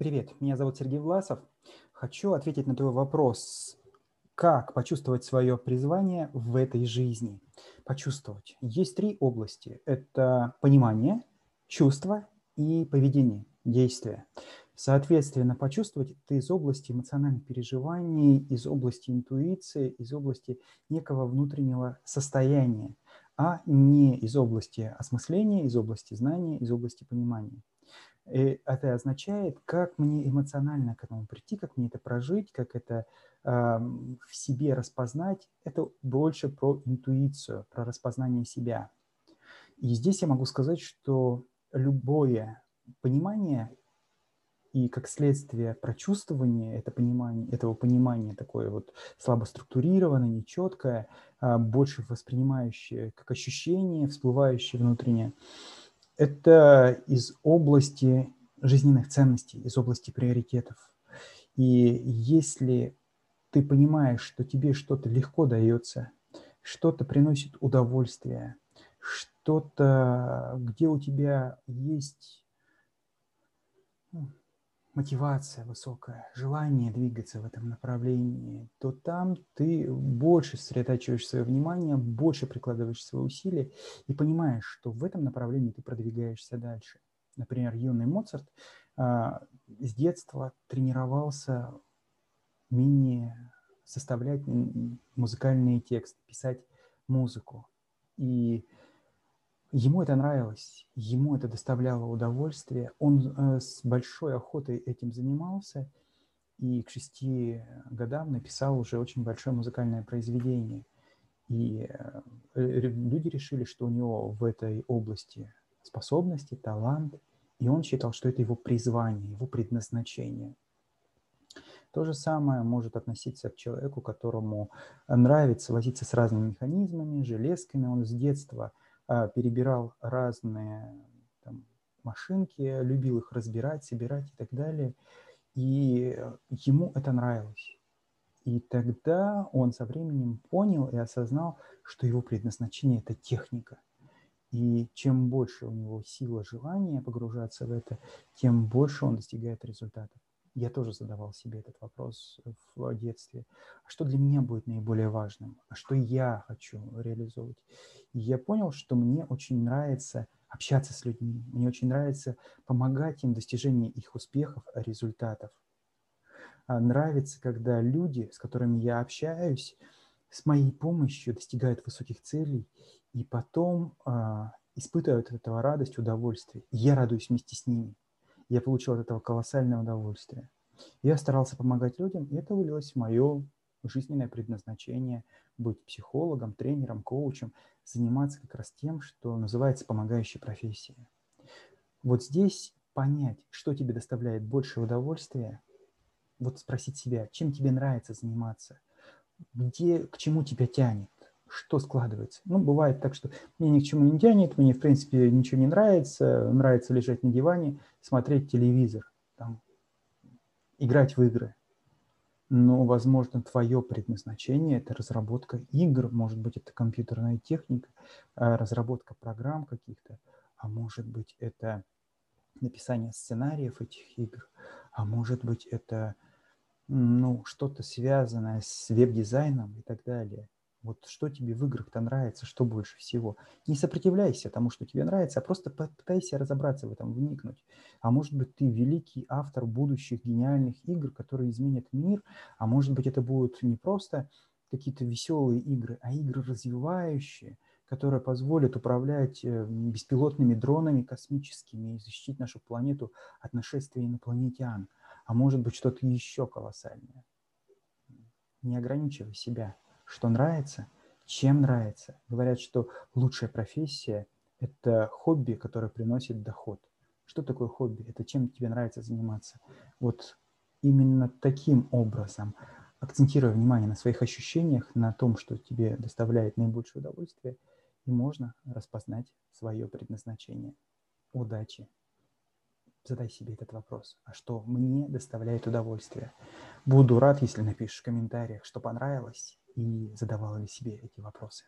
Привет, меня зовут Сергей Власов. Хочу ответить на твой вопрос. Как почувствовать свое призвание в этой жизни? Почувствовать. Есть три области. Это понимание, чувство и поведение, действие. Соответственно, почувствовать это из области эмоциональных переживаний, из области интуиции, из области некого внутреннего состояния, а не из области осмысления, из области знания, из области понимания. И это означает, как мне эмоционально к этому прийти, как мне это прожить, как это э, в себе распознать. Это больше про интуицию, про распознание себя. И здесь я могу сказать, что любое понимание и как следствие прочувствования это понимание, этого понимания такое вот слабо структурированное, нечеткое, а, больше воспринимающее как ощущение, всплывающее внутреннее – это из области жизненных ценностей, из области приоритетов. И если ты понимаешь, что тебе что-то легко дается, что-то приносит удовольствие, что-то, где у тебя есть ну, мотивация высокая, желание двигаться в этом направлении, то там ты больше сосредотачиваешь свое внимание, больше прикладываешь свои усилия и понимаешь, что в этом направлении ты продвигаешься дальше. Например, юный Моцарт а, с детства тренировался менее составлять музыкальный текст, писать музыку. И Ему это нравилось, ему это доставляло удовольствие. Он э, с большой охотой этим занимался и к шести годам написал уже очень большое музыкальное произведение. И э, люди решили, что у него в этой области способности, талант, и он считал, что это его призвание, его предназначение. То же самое может относиться к человеку, которому нравится возиться с разными механизмами, железками. Он с детства – перебирал разные там, машинки, любил их разбирать, собирать и так далее. И ему это нравилось. И тогда он со временем понял и осознал, что его предназначение – это техника. И чем больше у него сила желания погружаться в это, тем больше он достигает результатов. Я тоже задавал себе этот вопрос в детстве. А что для меня будет наиболее важным? А что я хочу реализовывать? И я понял, что мне очень нравится общаться с людьми. Мне очень нравится помогать им в достижении их успехов, результатов. А нравится, когда люди, с которыми я общаюсь, с моей помощью достигают высоких целей и потом а, испытывают от этого радость, удовольствие. И я радуюсь вместе с ними. Я получил от этого колоссальное удовольствие. Я старался помогать людям, и это вылилось в мое жизненное предназначение быть психологом, тренером, коучем, заниматься как раз тем, что называется помогающей профессией. Вот здесь понять, что тебе доставляет больше удовольствия, вот спросить себя, чем тебе нравится заниматься, где, к чему тебя тянет, что складывается. Ну, бывает так, что мне ни к чему не тянет, мне, в принципе, ничего не нравится, нравится лежать на диване, смотреть телевизор, там, играть в игры. Но, возможно, твое предназначение – это разработка игр, может быть, это компьютерная техника, а, разработка программ каких-то, а может быть, это написание сценариев этих игр, а может быть, это ну, что-то связанное с веб-дизайном и так далее – вот что тебе в играх-то нравится, что больше всего. Не сопротивляйся тому, что тебе нравится, а просто попытайся разобраться в этом, вникнуть. А может быть, ты великий автор будущих гениальных игр, которые изменят мир, а может быть, это будут не просто какие-то веселые игры, а игры развивающие, которые позволят управлять э, беспилотными дронами космическими и защитить нашу планету от нашествия инопланетян. А может быть, что-то еще колоссальное. Не ограничивай себя что нравится, чем нравится. Говорят, что лучшая профессия – это хобби, которое приносит доход. Что такое хобби? Это чем тебе нравится заниматься. Вот именно таким образом, акцентируя внимание на своих ощущениях, на том, что тебе доставляет наибольшее удовольствие, и можно распознать свое предназначение. Удачи! Задай себе этот вопрос. А что мне доставляет удовольствие? Буду рад, если напишешь в комментариях, что понравилось, и задавала ли себе эти вопросы.